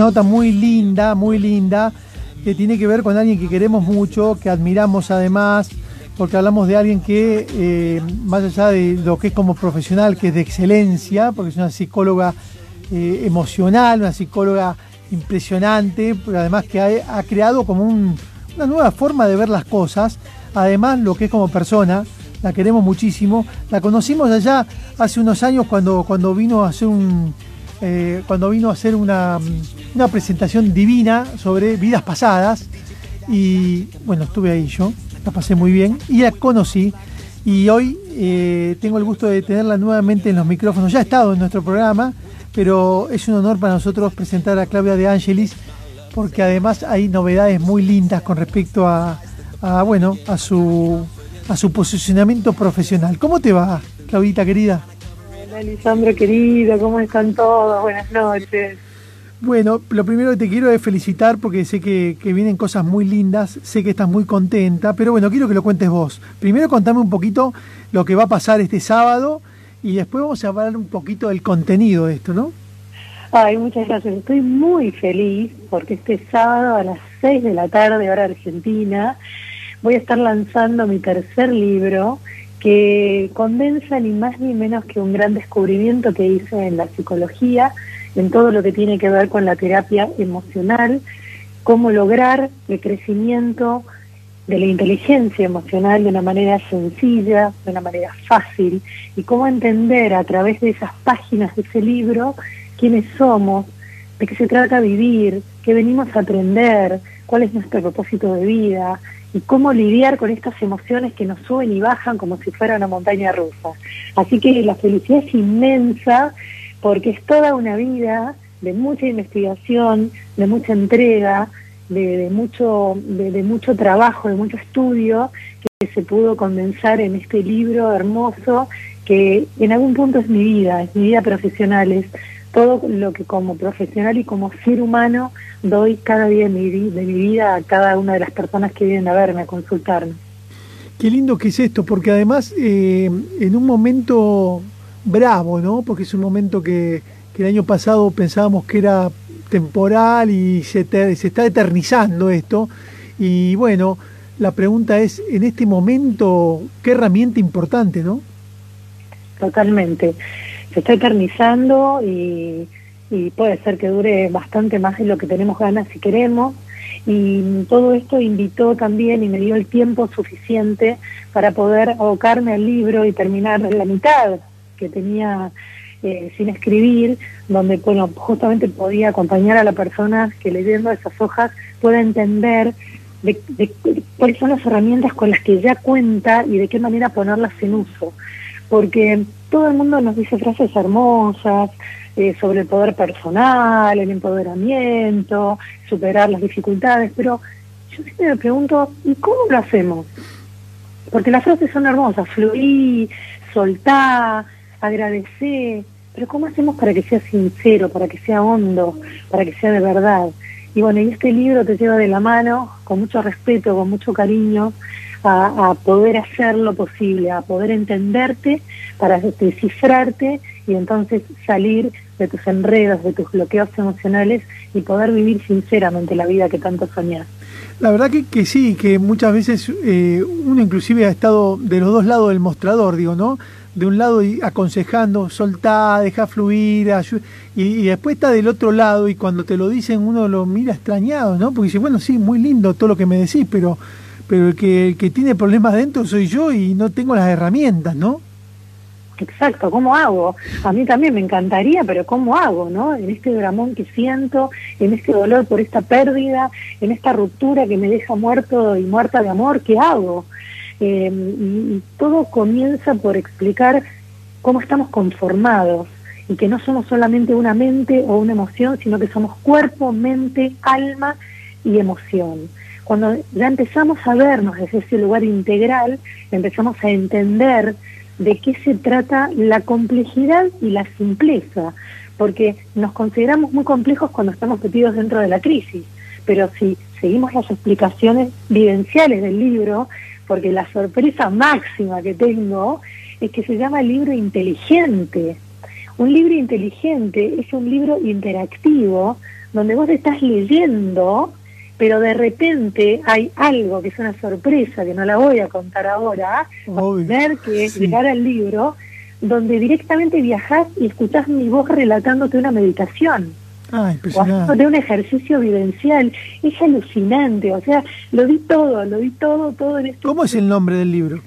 una nota muy linda, muy linda, que tiene que ver con alguien que queremos mucho, que admiramos además, porque hablamos de alguien que, eh, más allá de lo que es como profesional, que es de excelencia, porque es una psicóloga eh, emocional, una psicóloga impresionante, pero además que ha, creado como una nueva forma de ver las cosas, además lo que es como persona, la queremos muchísimo, la conocimos allá hace unos años cuando, cuando vino a hacer un... Eh, cuando vino a hacer una, una presentación divina sobre vidas pasadas y bueno, estuve ahí yo, la pasé muy bien y la conocí y hoy eh, tengo el gusto de tenerla nuevamente en los micrófonos. Ya ha estado en nuestro programa, pero es un honor para nosotros presentar a Claudia de Angelis porque además hay novedades muy lindas con respecto a, bueno, a su a su posicionamiento profesional. ¿Cómo te va, Claudita querida? Hola, Lisandro querido, ¿cómo están todos? Buenas noches. Bueno, lo primero que te quiero es felicitar porque sé que, vienen cosas muy lindas, sé que estás muy contenta, pero bueno, quiero que lo cuentes vos. Primero contame un poquito lo que va a pasar este sábado y después vamos a hablar un poquito del contenido de esto, ¿no? Ay, muchas gracias. Estoy muy feliz porque este sábado a las 6 de la tarde, hora argentina, voy a estar lanzando mi tercer libro que condensa ni más ni menos que un gran descubrimiento que hice en la psicología en todo lo que tiene que ver con la terapia emocional, cómo lograr el crecimiento de la inteligencia emocional de una manera sencilla, de una manera fácil, y cómo entender a través de esas páginas de ese libro quiénes somos, de qué se trata vivir, qué venimos a aprender, cuál es nuestro propósito de vida y cómo lidiar con estas emociones que nos suben y bajan como si fuera una montaña rusa. Así que la felicidad es inmensa porque es toda una vida de mucha investigación, de mucha entrega, de, mucho, de, mucho trabajo, de mucho estudio que se pudo condensar en este libro hermoso que en algún punto es mi vida, es mi vida profesional, es todo lo que como profesional y como ser humano doy cada día de mi, de mi vida a cada una de las personas que vienen a verme, a consultarme. Qué lindo que es esto, porque además eh, en un momento bravo, ¿no? Porque es un momento que, el año pasado pensábamos que era temporal y se, se está eternizando esto. Y bueno, la pregunta es, en este momento, ¿qué herramienta importante, no? Totalmente. Se está eternizando y, y puede ser que dure bastante más de lo que tenemos ganas si queremos. Y todo esto invitó también y me dio el tiempo suficiente para poder abocarme al libro y terminar la mitad que tenía eh, sin escribir, donde bueno, justamente podía acompañar a la persona que leyendo esas hojas pueda entender de, cuáles son las herramientas con las que ya cuenta y de qué manera ponerlas en uso. Porque todo el mundo nos dice frases hermosas eh, sobre el poder personal, el empoderamiento, superar las dificultades, pero yo siempre me pregunto, ¿y cómo lo hacemos? Porque las frases son hermosas, fluir, soltar, agradecer, pero ¿cómo hacemos para que sea sincero, para que sea hondo, para que sea de verdad? Y bueno, y este libro te lleva de la mano, con mucho respeto, con mucho cariño, a, poder hacer lo posible, a poder entenderte, para descifrarte y entonces salir de tus enredos, de tus bloqueos emocionales y poder vivir sinceramente la vida que tanto soñás. La verdad que, que sí, que muchas veces eh, uno inclusive ha estado de los dos lados del mostrador, digo, ¿no? de un lado aconsejando, soltá, deja fluir, y, después está del otro lado y cuando te lo dicen uno lo mira extrañado, ¿no? Porque dice, bueno, sí, muy lindo todo lo que me decís, pero, pero el, que, que tiene problemas dentro soy yo y no tengo las herramientas, ¿no? Exacto, ¿cómo hago? A mí también me encantaría, pero ¿cómo hago, no? En este dramón que siento, en este dolor por esta pérdida, en esta ruptura que me deja muerto y muerta de amor, ¿qué hago? Eh, y, todo comienza por explicar cómo estamos conformados y que no somos solamente una mente o una emoción, sino que somos cuerpo, mente, alma y emoción. Cuando ya empezamos a vernos desde ese lugar integral, empezamos a entender de qué se trata la complejidad y la simpleza, porque nos consideramos muy complejos cuando estamos metidos dentro de la crisis, pero si seguimos las explicaciones vivenciales del libro, porque la sorpresa máxima que tengo es que se llama libro inteligente. Un libro inteligente es un libro interactivo donde vos estás leyendo, pero de repente hay algo que es una sorpresa, que no la voy a contar ahora, ver que es llegar al libro, donde directamente viajás y escuchás mi voz relatándote una meditación. Ah, o de un ejercicio vivencial. Es alucinante, o sea, lo di todo, lo di todo, todo en este... ¿Cómo es el nombre del libro?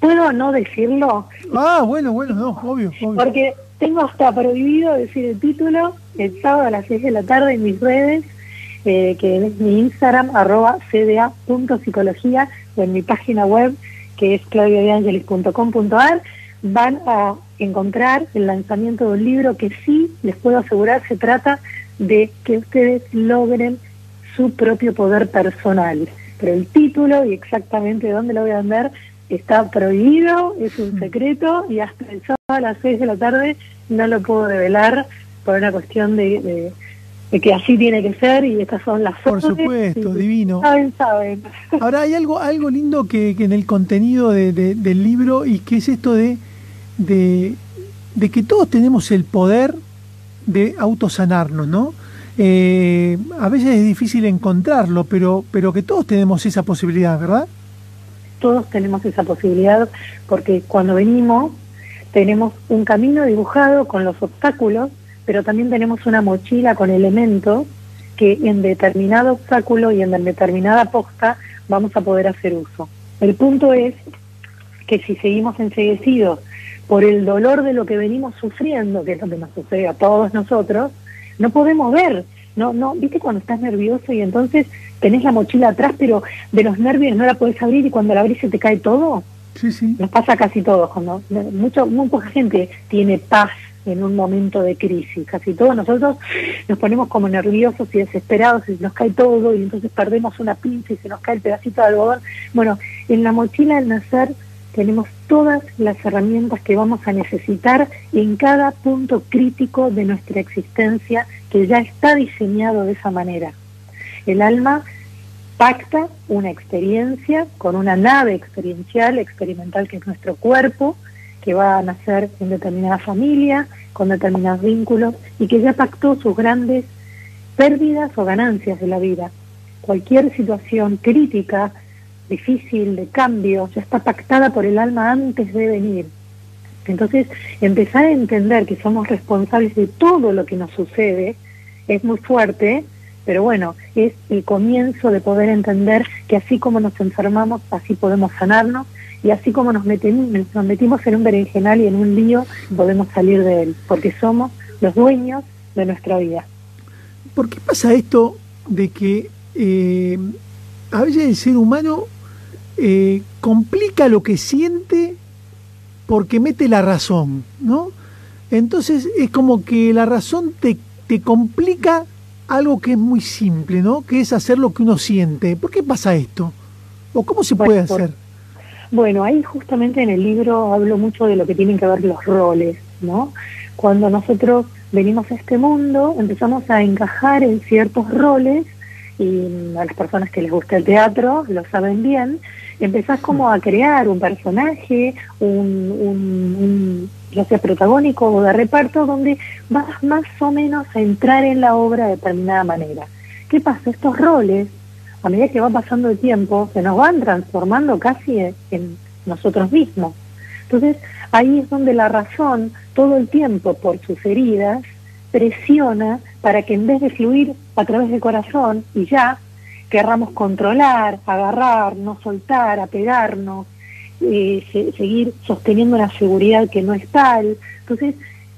¿Puedo no decirlo? Ah, bueno, bueno, no, obvio, obvio. Porque tengo hasta prohibido decir el título el sábado a las 6 de la tarde en mis redes, eh, que es mi Instagram, arroba cda.psicología, o en mi página web, que es claudiadeangelis.com.ar, van a encontrar el lanzamiento de un libro que sí, les puedo asegurar, se trata de que ustedes logren su propio poder personal. Pero el título y exactamente dónde lo voy a vender está prohibido, es un mm. secreto y hasta el sábado a las 6 de la tarde no lo puedo revelar por una cuestión de, de, que así tiene que ser y estas son las Por supuesto, divino. Saben, saben. Ahora hay algo algo lindo que, que en el contenido de, del libro y que es esto de, de, de que todos tenemos el poder de autosanarnos, ¿no? Eh, a veces es difícil encontrarlo, pero, pero que todos tenemos esa posibilidad, ¿verdad? todos tenemos esa posibilidad porque cuando venimos tenemos un camino dibujado con los obstáculos, pero también tenemos una mochila con elementos que en determinado obstáculo y en determinada posta vamos a poder hacer uso. El punto es que si seguimos enseguecidos por el dolor de lo que venimos sufriendo, que es lo que nos sucede a todos nosotros, no podemos ver no, no, viste cuando estás nervioso y entonces tenés la mochila atrás, pero de los nervios no la podés abrir y cuando la abrís se te cae todo. Sí, sí. Nos pasa casi todos, cuando mucho, muy poca gente tiene paz en un momento de crisis. Casi todos nosotros nos ponemos como nerviosos y desesperados y nos cae todo y entonces perdemos una pinza y se nos cae el pedacito de algodón. Bueno, en la mochila del nacer tenemos todas las herramientas que vamos a necesitar en cada punto crítico de nuestra existencia que ya está diseñado de esa manera. El alma pacta una experiencia con una nave experiencial, experimental, que es nuestro cuerpo, que va a nacer en determinada familia, con determinados vínculos, y que ya pactó sus grandes pérdidas o ganancias de la vida. Cualquier situación crítica difícil, de cambio, ya está pactada por el alma antes de venir. Entonces, empezar a entender que somos responsables de todo lo que nos sucede es muy fuerte, pero bueno, es el comienzo de poder entender que así como nos enfermamos, así podemos sanarnos, y así como nos metimos, nos metimos en un berenjenal y en un lío, podemos salir de él, porque somos los dueños de nuestra vida. ¿Por qué pasa esto de que eh, a veces el ser humano eh, complica lo que siente porque mete la razón, ¿no? Entonces es como que la razón te, te complica algo que es muy simple, ¿no? Que es hacer lo que uno siente. ¿Por qué pasa esto? ¿O cómo se puede hacer? Bueno, ahí justamente en el libro hablo mucho de lo que tienen que ver los roles, ¿no? Cuando nosotros venimos a este mundo, empezamos a encajar en ciertos roles y a las personas que les gusta el teatro lo saben bien, empezás como a crear un personaje, un, ya sea protagónico o de reparto, donde vas más o menos a entrar en la obra de determinada manera. ¿Qué pasa? Estos roles, a medida que va pasando el tiempo, se nos van transformando casi en nosotros mismos. Entonces, ahí es donde la razón, todo el tiempo, por sus heridas, presiona para que en vez de fluir a través del corazón y ya, querramos controlar, agarrar, no soltar, apegarnos, eh, seguir sosteniendo una seguridad que no es tal. Entonces,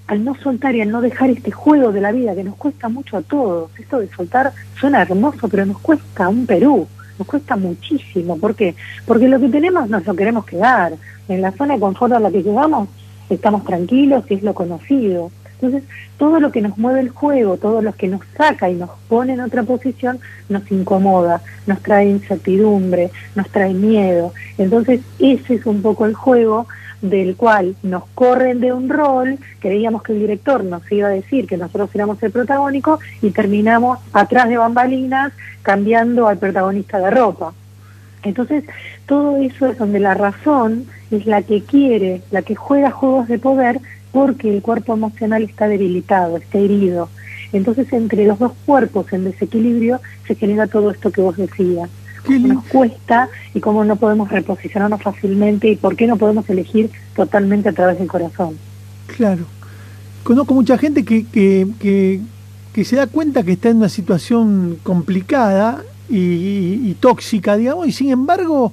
al no soltar y al no dejar este juego de la vida que nos cuesta mucho a todos, esto de soltar suena hermoso, pero nos cuesta un Perú, nos cuesta muchísimo. ¿Por qué? Porque lo que tenemos nos lo queremos quedar. En la zona de confort a la que llegamos estamos tranquilos y es lo conocido. Entonces, todo lo que nos mueve el juego, todo lo que nos saca y nos pone en otra posición, nos incomoda, nos trae incertidumbre, nos trae miedo. Entonces, ese es un poco el juego del cual nos corren de un rol, creíamos que el director nos iba a decir que nosotros éramos el protagónico y terminamos atrás de bambalinas cambiando al protagonista de ropa. Entonces, todo eso es donde la razón es la que quiere, la que juega juegos de poder porque el cuerpo emocional está debilitado, está herido. Entonces, entre los dos cuerpos en desequilibrio se genera todo esto que vos decías. Nos cuesta y cómo no podemos reposicionarnos fácilmente y por qué no podemos elegir totalmente a través del corazón. Claro. Conozco mucha gente que, que, que, que se da cuenta que está en una situación complicada y, tóxica, digamos, y sin embargo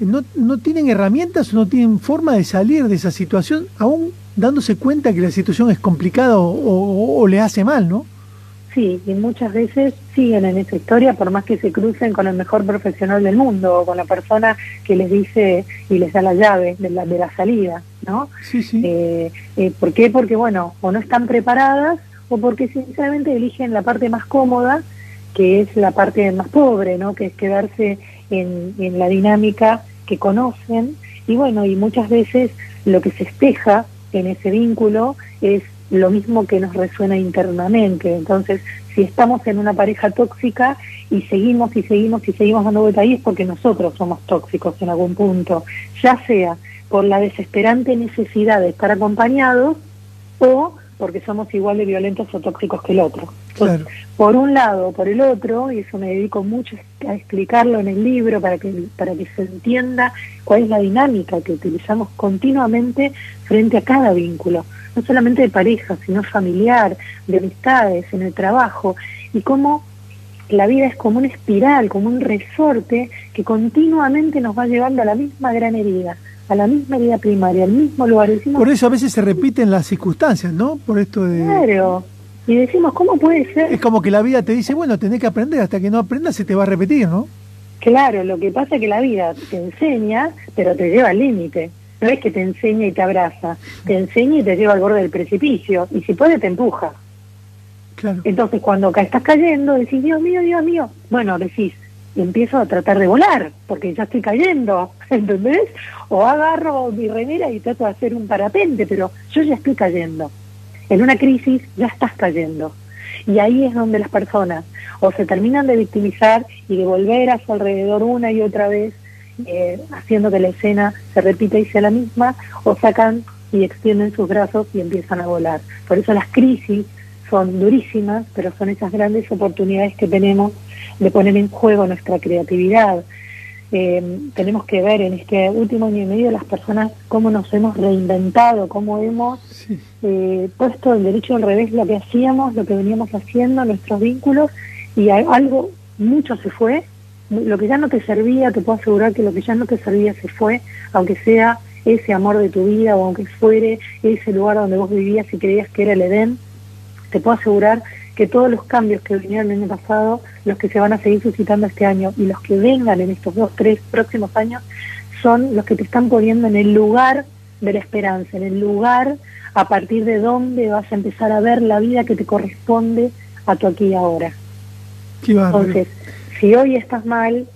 no, no tienen herramientas o no tienen forma de salir de esa situación, aún dándose cuenta que la situación es complicada o, le hace mal, ¿no? Sí, y muchas veces siguen en esa historia por más que se crucen con el mejor profesional del mundo o con la persona que les dice y les da la llave de la, de la salida, ¿no? Sí, sí. Eh, eh, ¿Por qué? Porque, bueno, o no están preparadas o porque sinceramente eligen la parte más cómoda que es la parte más pobre, ¿no? que es quedarse en, en la dinámica que conocen y bueno, y muchas veces lo que se espeja en ese vínculo es lo mismo que nos resuena internamente. Entonces, si estamos en una pareja tóxica y seguimos y seguimos y seguimos dando vuelta ahí es porque nosotros somos tóxicos en algún punto, ya sea por la desesperante necesidad de estar acompañados o porque somos igual de violentos o tóxicos que el otro. por un lado o por el otro, y eso me dedico mucho a explicarlo en el libro para que, para que se entienda cuál es la dinámica que utilizamos continuamente frente a cada vínculo, no solamente de pareja, sino familiar, de amistades, en el trabajo, y cómo la vida es como una espiral, como un resorte que continuamente nos va llevando a la misma gran herida a la misma herida primaria, al mismo lugar. Por eso a veces se repiten las circunstancias, ¿no? Por esto de... Claro. Y decimos, ¿cómo puede ser? Es como que la vida te dice, bueno, tenés que aprender, hasta que no aprendas se te va a repetir, ¿no? Claro, lo que pasa es que la vida te enseña, pero te lleva al límite. No es que te enseña y te abraza, te enseña y te lleva al borde del precipicio, y si puede te empuja. Claro. Entonces cuando estás cayendo, decís, Dios mío, Dios mío, bueno, decís, empiezo a tratar de volar, porque ya estoy cayendo, ¿entendés? O agarro mi remera y trato de hacer un parapente, pero yo ya estoy cayendo. En una crisis ya estás cayendo. Y ahí es donde las personas o se terminan de victimizar y de volver a su alrededor una y otra vez, eh, haciendo que la escena se repita y sea la misma, o sacan y extienden sus brazos y empiezan a volar. Por eso las crisis son durísimas, pero son esas grandes oportunidades que tenemos de poner en juego nuestra creatividad. Eh, tenemos que ver en este último año y medio las personas cómo nos hemos reinventado, cómo hemos eh, puesto el derecho al revés lo que hacíamos, lo que veníamos haciendo, nuestros vínculos, y algo, mucho se fue, lo que ya no te servía, te puedo asegurar que lo que ya no te servía se fue, aunque sea ese amor de tu vida o aunque fuere ese lugar donde vos vivías y creías que era el Edén, te puedo asegurar que todos los cambios que vinieron el año pasado, los que se van a seguir suscitando este año y los que vengan en estos dos, tres próximos años, son los que te están poniendo en el lugar de la esperanza, en el lugar a partir de donde vas a empezar a ver la vida que te corresponde a tu aquí y ahora. Entonces, si hoy estás mal,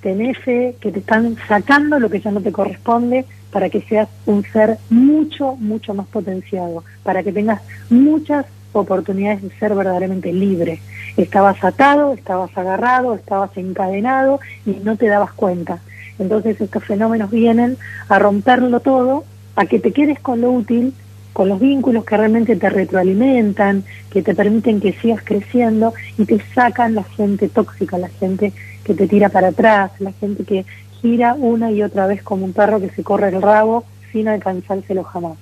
tenés fe que te están sacando lo que ya no te corresponde para que seas un ser mucho, mucho más potenciado, para que tengas muchas oportunidades de ser verdaderamente libre. Estabas atado, estabas agarrado, estabas encadenado y no te dabas cuenta. Entonces estos fenómenos vienen a romperlo todo, a que te quedes con lo útil, con los vínculos que realmente te retroalimentan, que te permiten que sigas creciendo y te sacan la gente tóxica, la gente que te tira para atrás, la gente que gira una y otra vez como un perro que se corre el rabo sin alcanzárselo jamás.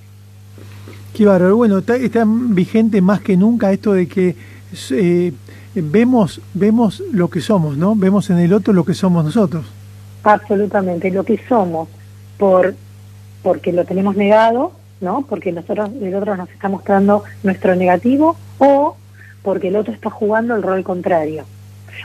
Qué bárbaro. Bueno, está, vigente más que nunca esto de que eh, vemos, vemos lo que somos, ¿no? Vemos en el otro lo que somos nosotros. Absolutamente, lo que somos, por porque lo tenemos negado, ¿no? Porque nosotros, el otro nos está mostrando nuestro negativo o porque el otro está jugando el rol contrario.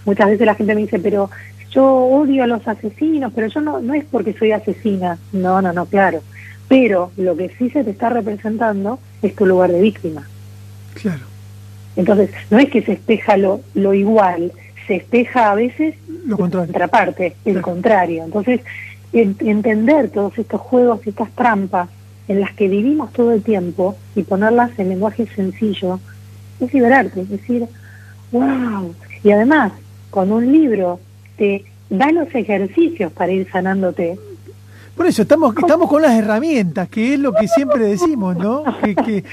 Muchas veces la gente me dice, pero yo odio a los asesinos, pero yo no, no es porque soy asesina. No, no, no, claro pero lo que sí se te está representando es tu lugar de víctima. Claro. Entonces, no es que se espeja lo, lo igual, se espeja a veces lo contrario. otra parte, el contrario. Entonces, entender todos estos juegos estas trampas en las que vivimos todo el tiempo y ponerlas en lenguaje sencillo, es liberarte, es decir, wow. Y además, con un libro te da los ejercicios para ir sanándote Por eso estamos, estamos con las herramientas, que es lo que siempre decimos, ¿no? Que,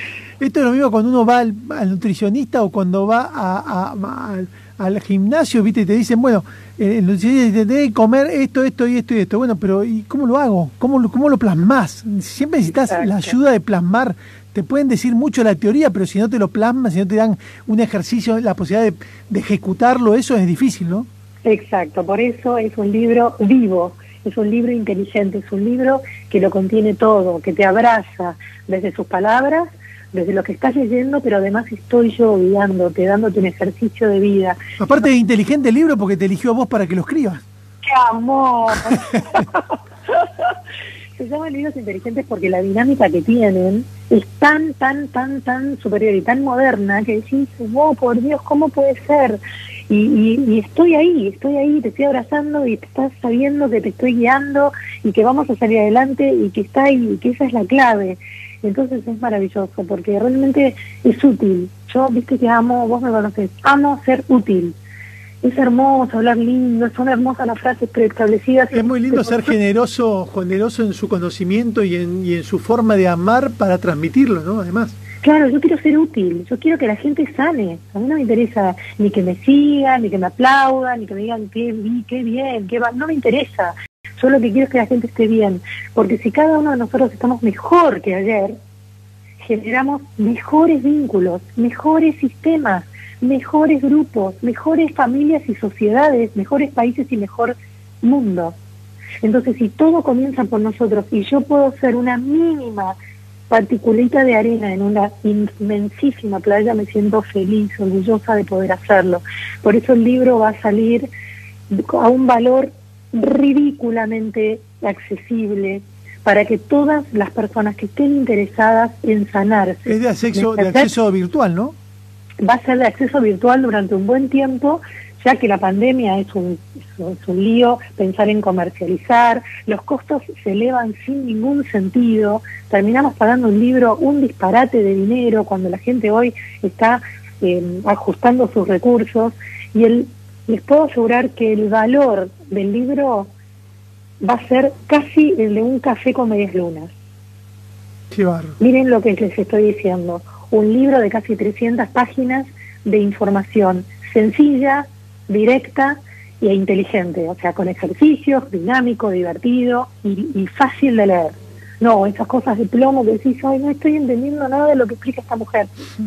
esto es lo mismo cuando uno va al, nutricionista o cuando va a, al gimnasio, ¿viste? Y te dicen, bueno, nutricionista te que comer esto, esto y esto y esto. Bueno, pero ¿y cómo lo hago? ¿Cómo, cómo lo plasmas? Siempre necesitas la ayuda de plasmar. Te pueden decir mucho la teoría, pero si no te lo plasmas, si no te dan un ejercicio, la posibilidad de, de ejecutarlo, eso es difícil, ¿no? Exacto, por eso es un libro vivo es un libro inteligente, es un libro que lo contiene todo, que te abraza desde sus palabras, desde lo que estás leyendo, pero además estoy yo guiándote, dándote un ejercicio de vida. Aparte es inteligente el libro porque te eligió a vos para que lo escribas. ¡Qué amor! Se llaman libros inteligentes porque la dinámica que tienen es tan, tan, tan, tan superior y tan moderna que decís, wow, por Dios, ¿cómo puede ser? Y, estoy ahí, estoy ahí, te estoy abrazando y te estás sabiendo que te estoy guiando y que vamos a salir adelante y que está ahí, y que esa es la clave. Entonces es maravilloso porque realmente es útil. Yo, viste que amo, vos me conoces, amo ser útil. Es hermoso hablar lindo, son hermosas las frases preestablecidas. Es muy lindo ser generoso, generoso en su conocimiento y en, y en su forma de amar para transmitirlo, ¿no? Además. Claro, yo quiero ser útil, yo quiero que la gente sane. A mí no me interesa ni que me sigan, ni que me aplaudan, ni que me digan qué, qué bien, qué va. No me interesa. Yo lo que quiero es que la gente esté bien. Porque si cada uno de nosotros estamos mejor que ayer, generamos mejores vínculos, mejores sistemas, mejores grupos, mejores familias y sociedades, mejores países y mejor mundo. Entonces, si todo comienza por nosotros y yo puedo ser una mínima particulita de arena en una inmensísima playa, me siento feliz, orgullosa de poder hacerlo. Por eso el libro va a salir a un valor ridículamente accesible para que todas las personas que estén interesadas en sanarse. Es de acceso, de acceso virtual, ¿no? Va a ser de acceso virtual durante un buen tiempo ya que la pandemia es un, es un lío, pensar en comercializar, los costos se elevan sin ningún sentido, terminamos pagando un libro un disparate de dinero cuando la gente hoy está eh, ajustando sus recursos y el, les puedo asegurar que el valor del libro va a ser casi el de un café con medias lunas. Miren lo que les estoy diciendo, un libro de casi 300 páginas de información sencilla, directa e inteligente, o sea, con ejercicios, dinámico, divertido y, fácil de leer. No, esas cosas de plomo que decís, ay, no estoy entendiendo nada de lo que explica esta mujer.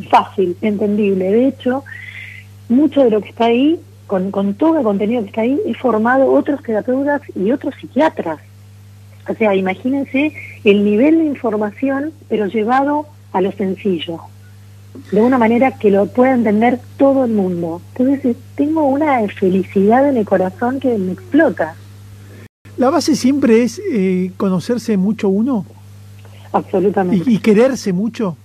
Fácil, entendible. De hecho, mucho de lo que está ahí, con, con todo el contenido que está ahí, es formado otros terapeutas y otros psiquiatras. O sea, imagínense el nivel de información, pero llevado a lo sencillo de una manera que lo pueda entender todo el mundo. Entonces tengo una felicidad en el corazón que me explota. ¿La base siempre es eh, conocerse mucho uno? Absolutamente. ¿Y, quererse mucho?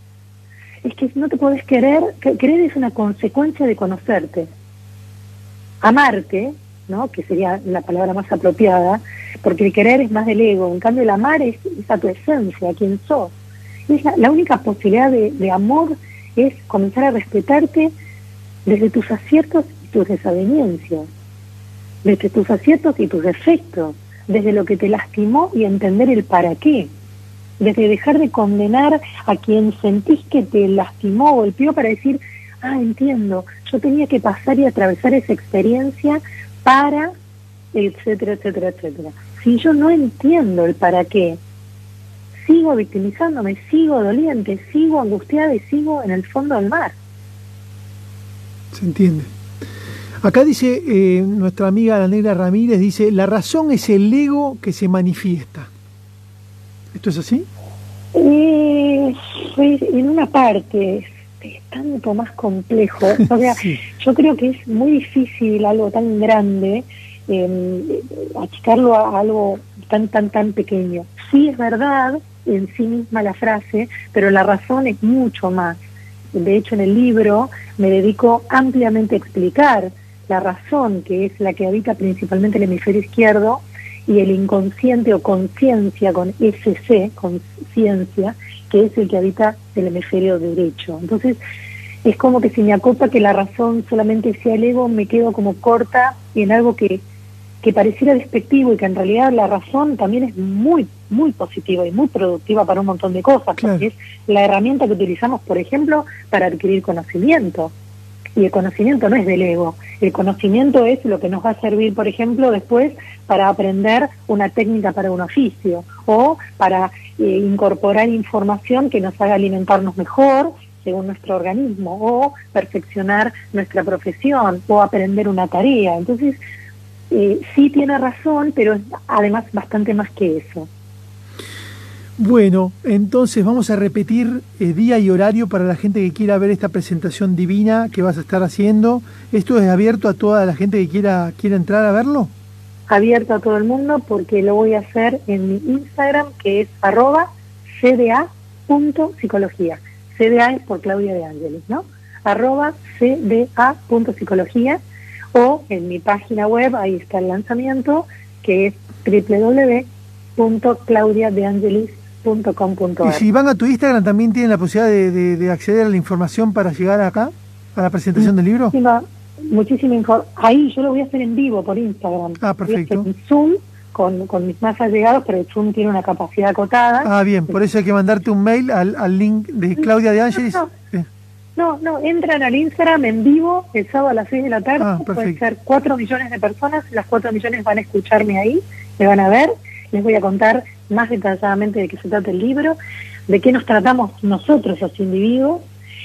Es que no te puedes querer, querer es una consecuencia de conocerte. Amarte, ¿no? que sería la palabra más apropiada, porque el querer es más del ego, en cambio el amar es, a tu esencia, a quien sos. Es la, única posibilidad de, de amor es comenzar a respetarte desde tus aciertos y tus desavenencias, desde tus aciertos y tus defectos, desde lo que te lastimó y entender el para qué, desde dejar de condenar a quien sentís que te lastimó o golpeó para decir, ah, entiendo, yo tenía que pasar y atravesar esa experiencia para, etcétera, etcétera, etcétera. Si yo no entiendo el para qué, sigo victimizándome, sigo doliente, sigo angustiada y sigo en el fondo del mar. Se entiende. Acá dice eh, nuestra amiga la negra Ramírez, dice, la razón es el ego que se manifiesta. ¿Esto es así? Eh, en una parte, es tanto más complejo. O sea, yo creo que es muy difícil algo tan grande, eh, achicarlo a algo tan, tan, tan pequeño. Sí es verdad en sí misma la frase, pero la razón es mucho más. De hecho, en el libro me dedico ampliamente a explicar la razón, que es la que habita principalmente el hemisferio izquierdo, y el inconsciente o conciencia con SC, conciencia, que es el que habita el hemisferio derecho. Entonces, es como que si me acopa que la razón solamente sea el ego, me quedo como corta y en algo que, que pareciera despectivo y que en realidad la razón también es muy muy positiva y muy productiva para un montón de cosas, porque es la herramienta que utilizamos, por ejemplo, para adquirir conocimiento. Y el conocimiento no es del ego, el conocimiento es lo que nos va a servir, por ejemplo, después para aprender una técnica para un oficio o para eh, incorporar información que nos haga alimentarnos mejor según nuestro organismo o perfeccionar nuestra profesión o aprender una tarea. Entonces, eh, sí tiene razón, pero es además bastante más que eso. Bueno, entonces vamos a repetir eh, día y horario para la gente que quiera ver esta presentación divina que vas a estar haciendo. ¿Esto es abierto a toda la gente que quiera, quiera entrar a verlo? Abierto a todo el mundo porque lo voy a hacer en mi Instagram que es arroba cda.psicología. CDA es por Claudia de Ángeles, ¿no? arroba cda.psicología o en mi página web, ahí está el lanzamiento, que es Y si van a tu Instagram, ¿también tienen la posibilidad de, acceder a la información para llegar acá, a la presentación del libro? Muchísima información. Ahí yo lo voy a hacer en vivo por Instagram. Ah, perfecto. en Zoom con, con, mis más allegados, pero el Zoom tiene una capacidad acotada. Ah, bien, por eso hay que mandarte un mail al, al link de Claudia de Ángeles. No, no, entran al Instagram en vivo el sábado a las 6 de la tarde. Ah, Pueden ser 4 millones de personas. Las 4 millones van a escucharme ahí, me van a ver. Les voy a contar más detalladamente de qué se trata el libro, de qué nos tratamos nosotros los individuos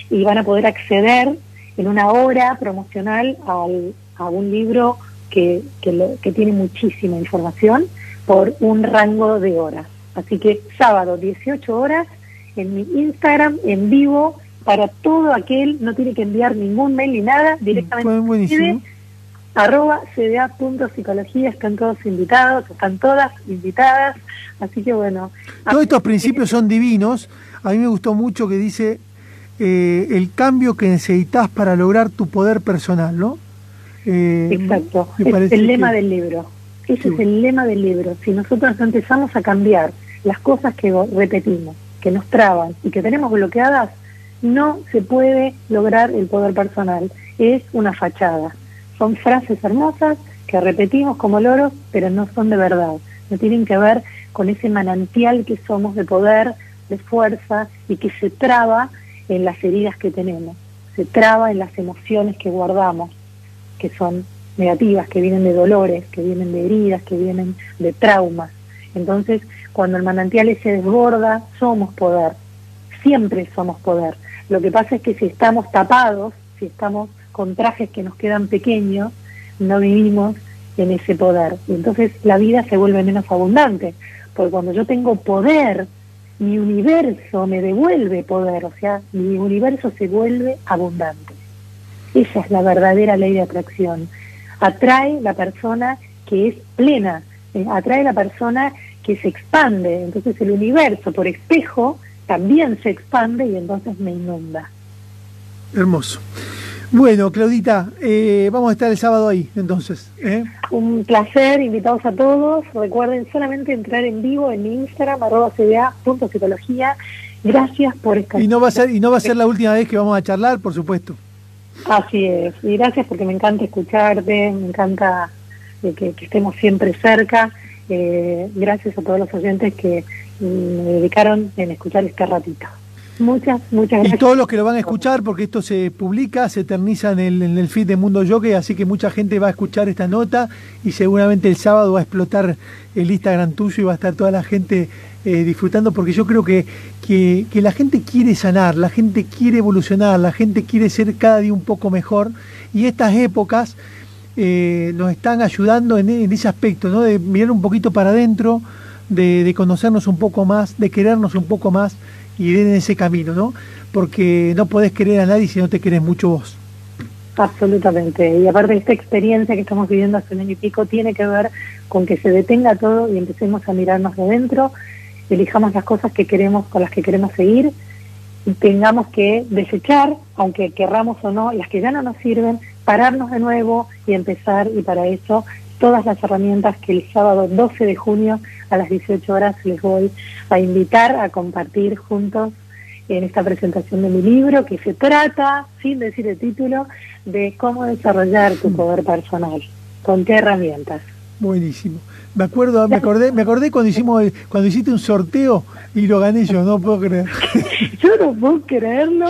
y van a poder acceder en una hora promocional al, a un libro que, que, que tiene muchísima información por un rango de horas. Así que sábado 18 horas en mi Instagram en vivo para todo aquel, no tiene que enviar ningún mail ni nada, directamente arroba cda.psicología, están todos invitados, están todas invitadas, así que bueno. Todos estos principios son divinos, a mí me gustó mucho que dice eh, el cambio que necesitas para lograr tu poder personal, ¿no? Eh, Exacto, es el lema del libro, ese es el lema del libro, si nosotros empezamos a cambiar las cosas que repetimos, que nos traban y que tenemos bloqueadas, no se puede lograr el poder personal, es una fachada. Son frases hermosas que repetimos como loros, pero no son de verdad. No tienen que ver con ese manantial que somos de poder, de fuerza y que se traba en las heridas que tenemos, se traba en las emociones que guardamos, que son negativas, que vienen de dolores, que vienen de heridas, que vienen de traumas. Entonces, cuando el manantial se desborda, somos poder, siempre somos poder. Lo que pasa es que si estamos tapados, si estamos con trajes que nos quedan pequeños, no vivimos en ese poder. Y entonces la vida se vuelve menos abundante, porque cuando yo tengo poder, mi universo me devuelve poder, o sea, mi universo se vuelve abundante. Esa es la verdadera ley de atracción. Atrae la persona que es plena, eh, atrae la persona que se expande. Entonces el universo por espejo también se expande y entonces me inunda. Hermoso. Bueno, Claudita, eh, vamos a estar el sábado ahí, entonces. ¿eh? Un placer, invitados a todos. Recuerden solamente entrar en vivo en mi Instagram, arroba psicología. Gracias por estar. Y no va a ser y no va a ser la última vez que vamos a charlar, por supuesto. Así es. Y gracias porque me encanta escucharte, me encanta eh, que, estemos siempre cerca. gracias a todos los oyentes que me dedicaron en escuchar este ratito. Muchas, muchas gracias. Y todos los que lo van a escuchar, porque esto se publica, se eterniza en el, en el feed de Mundo Jockey, así que mucha gente va a escuchar esta nota y seguramente el sábado va a explotar el Instagram tuyo y va a estar toda la gente eh, disfrutando, porque yo creo que, que, la gente quiere sanar, la gente quiere evolucionar, la gente quiere ser cada día un poco mejor y estas épocas eh, nos están ayudando en, en ese aspecto, ¿no? de mirar un poquito para adentro de, conocernos un poco más, de querernos un poco más y ir en ese camino, ¿no? Porque no podés querer a nadie si no te querés mucho vos. Absolutamente. Y aparte esta experiencia que estamos viviendo hace un año y pico tiene que ver con que se detenga todo y empecemos a mirarnos de dentro, elijamos las cosas que queremos, con las que queremos seguir, y tengamos que desechar, aunque querramos o no, las que ya no nos sirven, pararnos de nuevo y empezar, y para eso todas las herramientas que el sábado 12 de junio a las 18 horas les voy a invitar a compartir juntos en esta presentación de mi libro que se trata, sin decir el título, de cómo desarrollar tu poder personal, con qué herramientas. Buenísimo. Me acuerdo, me acordé, me acordé cuando hicimos, cuando hiciste un sorteo y lo gané yo, no puedo creer. yo no puedo creerlo.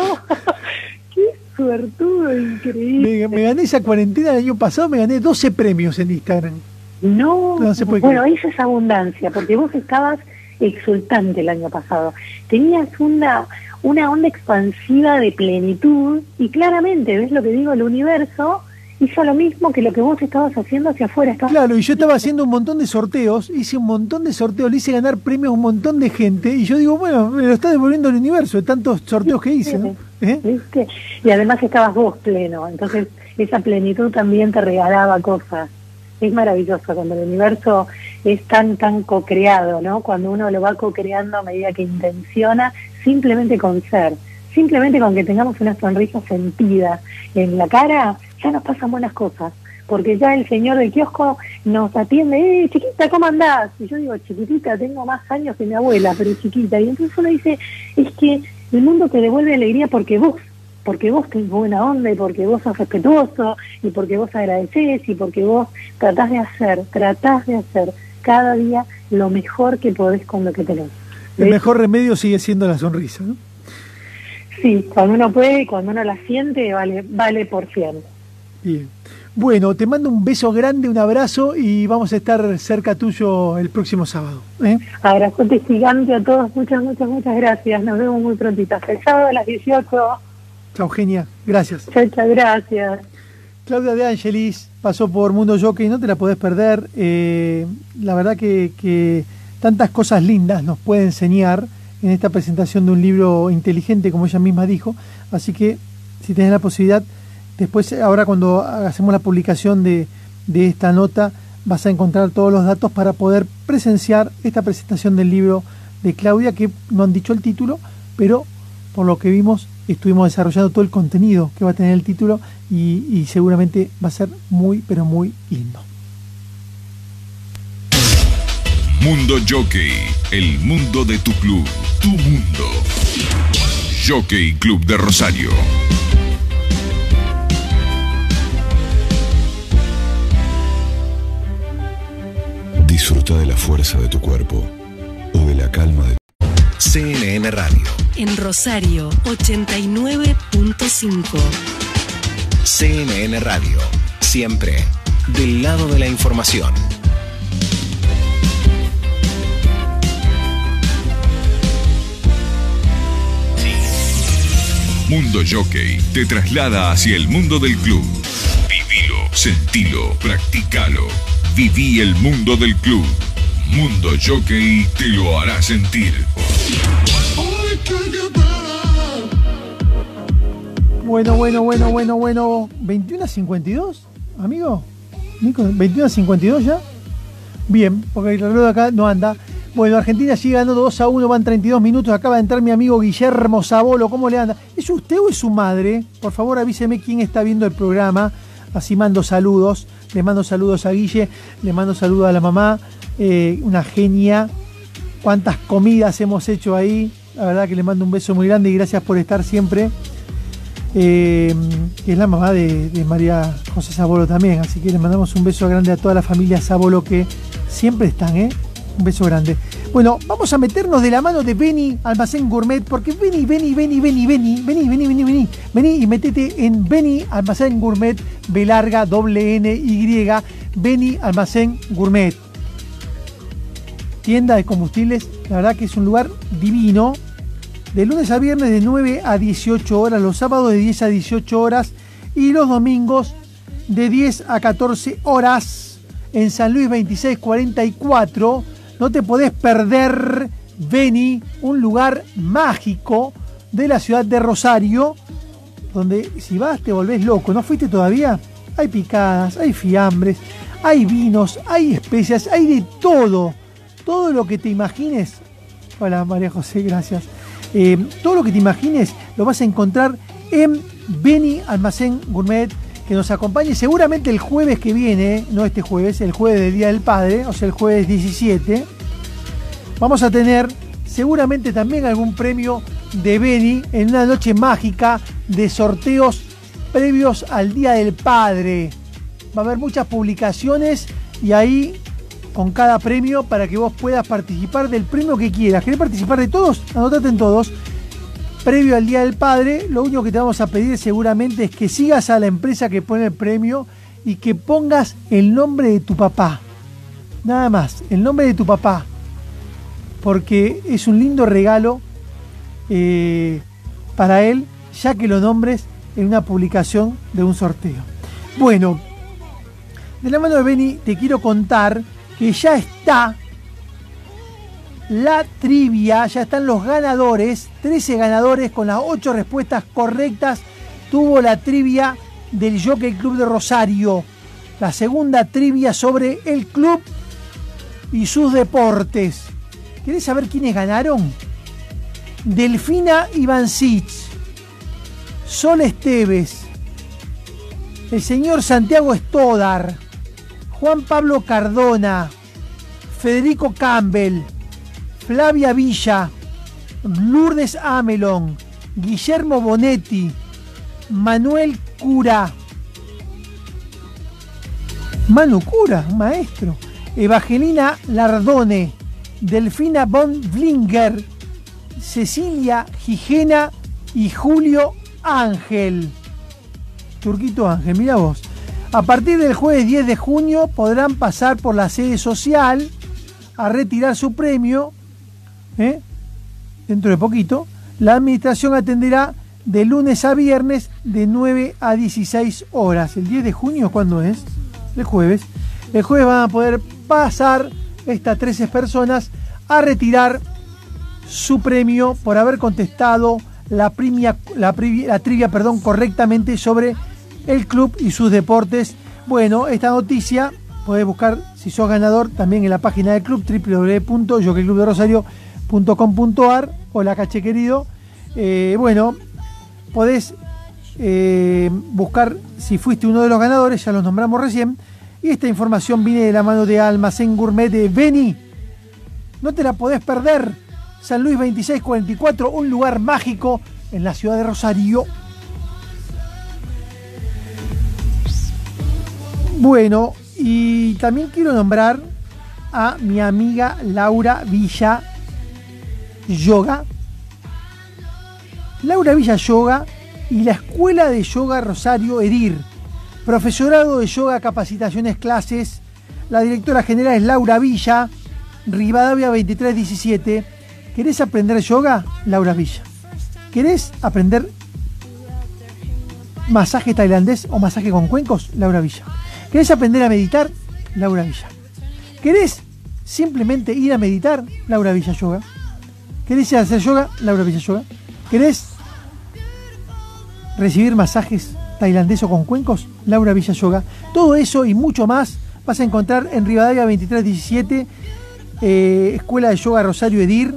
Suertudo, increíble. Me, gané esa cuarentena el año pasado, me gané 12 premios en Instagram. No, no se puede bueno, esa es abundancia, porque vos estabas exultante el año pasado. Tenías una, una onda expansiva de plenitud y claramente, ¿ves lo que digo? El universo hizo lo mismo que lo que vos estabas haciendo hacia afuera. Claro, y yo estaba haciendo un montón de sorteos, hice un montón de sorteos, le hice ganar premios a un montón de gente, y yo digo, bueno, me lo está devolviendo el universo de tantos sorteos que hice. ¿Eh? Y además estabas vos pleno, entonces esa plenitud también te regalaba cosas. Es maravilloso cuando el universo es tan, tan co-creado, ¿no? Cuando uno lo va co-creando a medida que intenciona, simplemente con ser, simplemente con que tengamos una sonrisa sentida en la cara, ya nos pasan buenas cosas, porque ya el señor del kiosco nos atiende, eh, chiquita, ¿cómo andás? Y yo digo, chiquitita, tengo más años que mi abuela, pero chiquita. Y entonces uno dice, es que el mundo te devuelve alegría porque vos, porque vos tenés buena onda y porque vos sos respetuoso y porque vos agradeces y porque vos tratás de hacer, tratás de hacer cada día lo mejor que podés con lo que tenés. El mejor remedio sigue siendo la sonrisa, ¿no? Sí, cuando uno puede y cuando uno la siente, vale, vale por cien. Bien. Bueno, te mando un beso grande, un abrazo y vamos a estar cerca tuyo el próximo sábado. ¿eh? Abrazote gigante a todos, muchas, muchas, muchas gracias. Nos vemos muy prontito. el sábado a las 18. Chao, Genia. Gracias. Muchas gracias. Claudia de Angelis pasó por Mundo Jockey, no te la podés perder. Eh, la verdad que, que tantas cosas lindas nos puede enseñar en esta presentación de un libro inteligente, como ella misma dijo. Así que, si tenés la posibilidad, Después, ahora cuando hacemos la publicación de, esta nota, vas a encontrar todos los datos para poder presenciar esta presentación del libro de Claudia, que no han dicho el título, pero por lo que vimos estuvimos desarrollando todo el contenido que va a tener el título y seguramente va a ser muy, pero muy lindo. Mundo Jockey, el mundo de tu club, tu mundo. Jockey Club de Rosario. Disfruta de la fuerza de tu cuerpo o de la calma de CNN Radio. En Rosario 89.5. CNN Radio. Siempre del lado de la información. Mundo Jockey te traslada hacia el mundo del club. Vivilo, sentilo, practicalo. Viví el mundo del club. Mundo Jockey te lo hará sentir. Bueno, bueno, bueno, bueno, bueno. 21 a 52, amigo. Nico, 21 a 52 ya. Bien, porque el reloj de acá no anda. Bueno, Argentina sigue ganando 2 a 1, van 32 minutos. Acaba de entrar mi amigo Guillermo Sabolo. ¿Cómo le anda? ¿Es usted o es su madre? Por favor, avíseme quién está viendo el programa. Así mando saludos. Le mando saludos a Guille, le mando saludos a la mamá, eh, una genia. Cuántas comidas hemos hecho ahí. La verdad que le mando un beso muy grande y gracias por estar siempre. Eh, es la mamá de, de, María José Sabolo también. Así que le mandamos un beso grande a toda la familia Sabolo que siempre están, ¿eh? Un beso grande. Bueno, vamos a meternos de la mano de Beni Almacén Gourmet, porque vení, vení, vení, vení, vení, vení, vení, vení, vení, vení y metete en Beni Almacén Gourmet, B larga, doble N, Y, Beni Almacén Gourmet. Tienda de combustibles, la verdad que es un lugar divino. De lunes a viernes de 9 a 18 horas, los sábados de 10 a 18 horas y los domingos de 10 a 14 horas en San Luis 2644 no te podés perder Beni, un lugar mágico de la ciudad de Rosario, donde si vas te volvés loco. ¿No fuiste todavía? Hay picadas, hay fiambres, hay vinos, hay especias, hay de todo. Todo lo que te imagines. Hola María José, gracias. Eh, todo lo que te imagines lo vas a encontrar en Beni Almacén Gourmet que nos acompañe seguramente el jueves que viene, no este jueves, el jueves del Día del Padre, o sea, el jueves 17. Vamos a tener seguramente también algún premio de Beni en una noche mágica de sorteos previos al Día del Padre. Va a haber muchas publicaciones y ahí con cada premio para que vos puedas participar del premio que quieras. ¿Querés participar de todos? Anotate en todos. Previo al Día del Padre, lo único que te vamos a pedir seguramente es que sigas a la empresa que pone el premio y que pongas el nombre de tu papá. Nada más, el nombre de tu papá. Porque es un lindo regalo eh, para él, ya que lo nombres en una publicación de un sorteo. Bueno, de la mano de Beni te quiero contar que ya está la trivia, ya están los ganadores, 13 ganadores con las 8 respuestas correctas. Tuvo la trivia del Jockey Club de Rosario, la segunda trivia sobre el club y sus deportes. ¿Querés saber quiénes ganaron? Delfina Ivancic, Sol Esteves, el señor Santiago Estodar, Juan Pablo Cardona, Federico Campbell, Flavia Villa, Lourdes Amelon, Guillermo Bonetti, Manuel Cura, Manu Cura, maestro, Evangelina Lardone, Delfina von Blinger, Cecilia Gigena y Julio Ángel. Turquito Ángel, mira vos. A partir del jueves 10 de junio podrán pasar por la sede social a retirar su premio. ¿Eh? Dentro de poquito. La administración atenderá de lunes a viernes de 9 a 16 horas. ¿El 10 de junio cuándo es? El jueves. El jueves van a poder pasar estas 13 personas a retirar su premio por haber contestado la, la, la trivia perdón, correctamente sobre el club y sus deportes. Bueno, esta noticia puedes buscar si sos ganador también en la página del club www.jockeyclubderosario.com.ar Hola caché querido. Eh, bueno, podés eh, buscar si fuiste uno de los ganadores, ya los nombramos recién. Y esta información viene de la mano de Almacén Gourmet de Beni. No te la podés perder. San Luis 2644, un lugar mágico en la ciudad de Rosario. Bueno, y también quiero nombrar a mi amiga Laura Villa Yoga. Laura Villa Yoga y la Escuela de Yoga Rosario Edir. Profesorado de Yoga, capacitaciones, clases. La directora general es Laura Villa, Rivadavia 2317. ¿Querés aprender yoga? Laura Villa. ¿Querés aprender masaje tailandés o masaje con cuencos? Laura Villa. ¿Querés aprender a meditar? Laura Villa. ¿Querés simplemente ir a meditar? Laura Villa Yoga. ¿Querés hacer yoga? Laura Villa Yoga. ¿Querés recibir masajes tailandés o con cuencos? Laura Villa Yoga. Todo eso y mucho más vas a encontrar en Rivadavia 2317, eh, Escuela de Yoga Rosario Edir.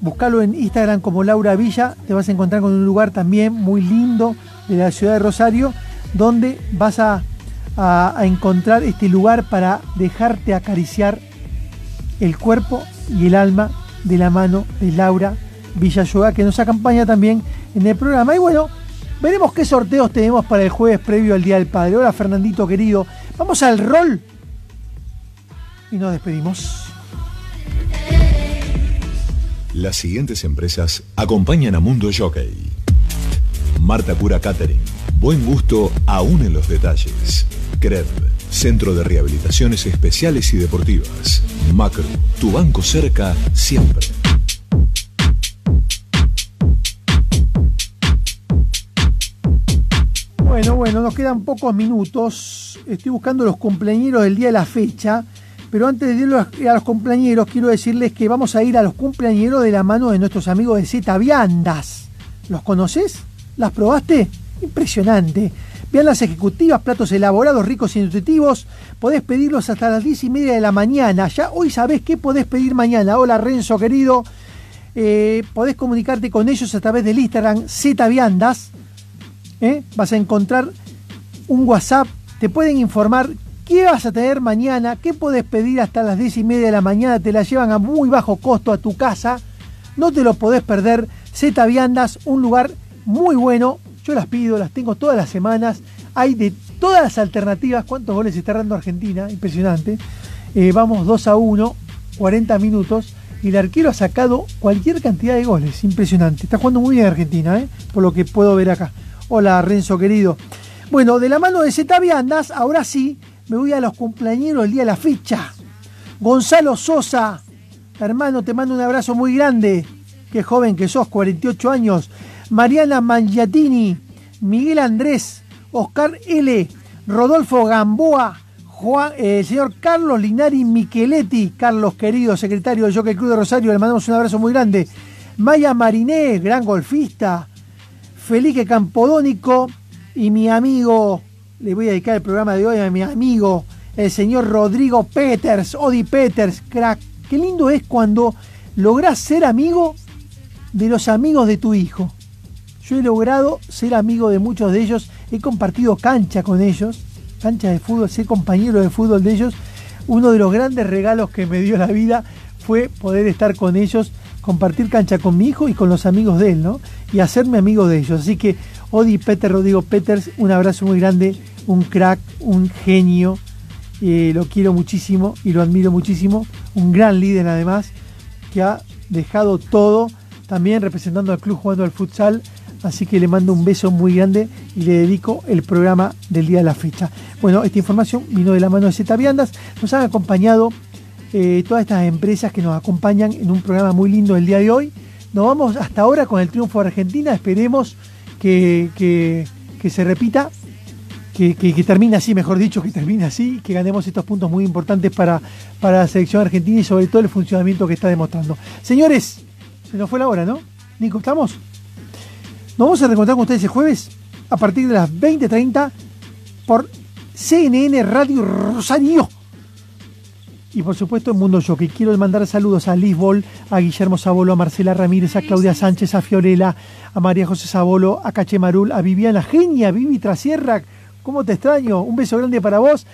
Buscalo en Instagram como Laura Villa. Te vas a encontrar con un lugar también muy lindo de la ciudad de Rosario, donde vas a, encontrar este lugar para dejarte acariciar el cuerpo y el alma de la mano de Laura Villayoga, que nos acompaña también en el programa. Y bueno, veremos qué sorteos tenemos para el jueves previo al Día del Padre. Hola Fernandito querido, vamos al rol y nos despedimos. Las siguientes empresas acompañan a Mundo Jockey. Marta Cura Catering. Buen gusto aún en los detalles. CRED, Centro de Rehabilitaciones Especiales y Deportivas. Macro, tu banco cerca siempre. Bueno, bueno, nos quedan pocos minutos. Estoy buscando los cumpleaños del día de la fecha. Pero antes de ir a los cumpleaños, quiero decirles que vamos a ir a los cumpleaños de la mano de nuestros amigos de Z Viandas. ¿Los conoces? ¿Las probaste? Impresionante. Vean las ejecutivas, platos elaborados, ricos y nutritivos. Podés pedirlos hasta las 10 y media de la mañana. Ya hoy sabés qué podés pedir mañana. Hola Renzo, querido. Eh, podés comunicarte con ellos a través del Instagram Zviandas. ¿Eh? Vas a encontrar un WhatsApp. Te pueden informar qué vas a tener mañana, qué podés pedir hasta las 10 y media de la mañana. Te la llevan a muy bajo costo a tu casa. No te lo podés perder. Z Viandas, un lugar muy bueno, yo las pido, las tengo todas las semanas. Hay de todas las alternativas. ¿Cuántos goles está dando Argentina? Impresionante. Eh, vamos 2 a 1, 40 minutos. Y el arquero ha sacado cualquier cantidad de goles. Impresionante. Está jugando muy bien Argentina, ¿eh? por lo que puedo ver acá. Hola Renzo querido. Bueno, de la mano de Zeta Viandas, ahora sí, me voy a los cumpleaños el día de la ficha. Gonzalo Sosa, hermano, te mando un abrazo muy grande. Qué joven que sos, 48 años. Mariana Mangiatini, Miguel Andrés, Oscar L., Rodolfo Gamboa, Juan, eh, el señor Carlos Linari Micheletti, Carlos querido, secretario del Jockey Club de Rosario, le mandamos un abrazo muy grande. Maya Mariné, gran golfista. Felipe Campodónico y mi amigo, le voy a dedicar el programa de hoy a mi amigo, el señor Rodrigo Peters, Odi Peters, crack. Qué lindo es cuando lográs ser amigo de los amigos de tu hijo. Yo he logrado ser amigo de muchos de ellos, he compartido cancha con ellos cancha de fútbol, ser compañero de fútbol de ellos, uno de los grandes regalos que me dio la vida fue poder estar con ellos, compartir cancha con mi hijo y con los amigos de él, ¿no? Y hacerme amigo de ellos. Así que Odi Peter Rodrigo Peters, un abrazo muy grande, un crack, un genio, eh, lo quiero muchísimo y lo admiro muchísimo, un gran líder además, que ha dejado todo, también representando al club jugando al futsal, Así que le mando un beso muy grande y le dedico el programa del día de la fecha. Bueno, esta información vino de la mano de Z Viandas. Nos han acompañado eh, todas estas empresas que nos acompañan en un programa muy lindo el día de hoy. Nos vamos hasta ahora con el triunfo de Argentina. Esperemos que, se repita, que, termine así, mejor dicho, que termine así, que ganemos estos puntos muy importantes para, para la selección argentina y sobre todo el funcionamiento que está demostrando. Señores, se nos fue la hora, ¿no? Nico, ¿estamos? Nos vamos a reencontrar con ustedes el jueves a partir de las 20.30 por CNN Radio Rosario. Y por supuesto en Mundo Jockey. Quiero mandar saludos a Liz Bol, a Guillermo Sabolo, a Marcela Ramírez, a Claudia Sánchez, a Fiorella, a María José Sabolo, a Caché Marul, a Viviana Genia, Vivi Trasierra. ¿Cómo te extraño? Un beso grande para vos.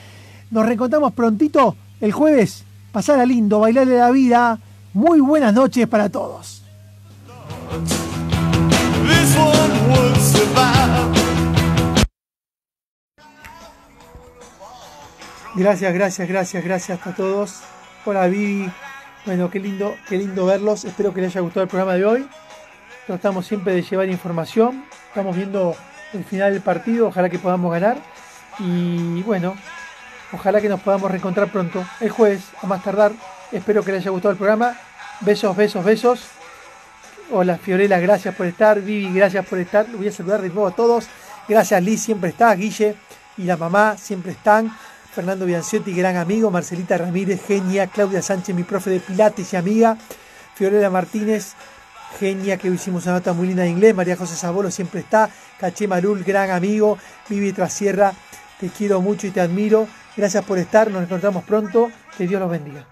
Nos reencontramos prontito el jueves. Pasar a lindo, bailarle la vida. Muy buenas noches para todos. Gracias, gracias, gracias, gracias a todos. Hola Vivi. Bueno, qué lindo, qué lindo verlos. Espero que les haya gustado el programa de hoy. Tratamos siempre de llevar información. Estamos viendo el final del partido. Ojalá que podamos ganar. Y bueno, ojalá que nos podamos reencontrar pronto. El jueves, a más tardar. Espero que les haya gustado el programa. Besos, besos, besos. Hola Fiorella, gracias por estar. Vivi, gracias por estar. Voy a saludar de nuevo a todos. Gracias Liz, siempre está. Guille y la mamá siempre están. Fernando Bianciotti, gran amigo. Marcelita Ramírez, genia. Claudia Sánchez, mi profe de Pilates y amiga. Fiorella Martínez, genia, que hicimos una nota muy linda de inglés. María José Sabolo siempre está. Caché Marul, gran amigo. Vivi Trasierra, te quiero mucho y te admiro. Gracias por estar. Nos encontramos pronto. Que Dios los bendiga.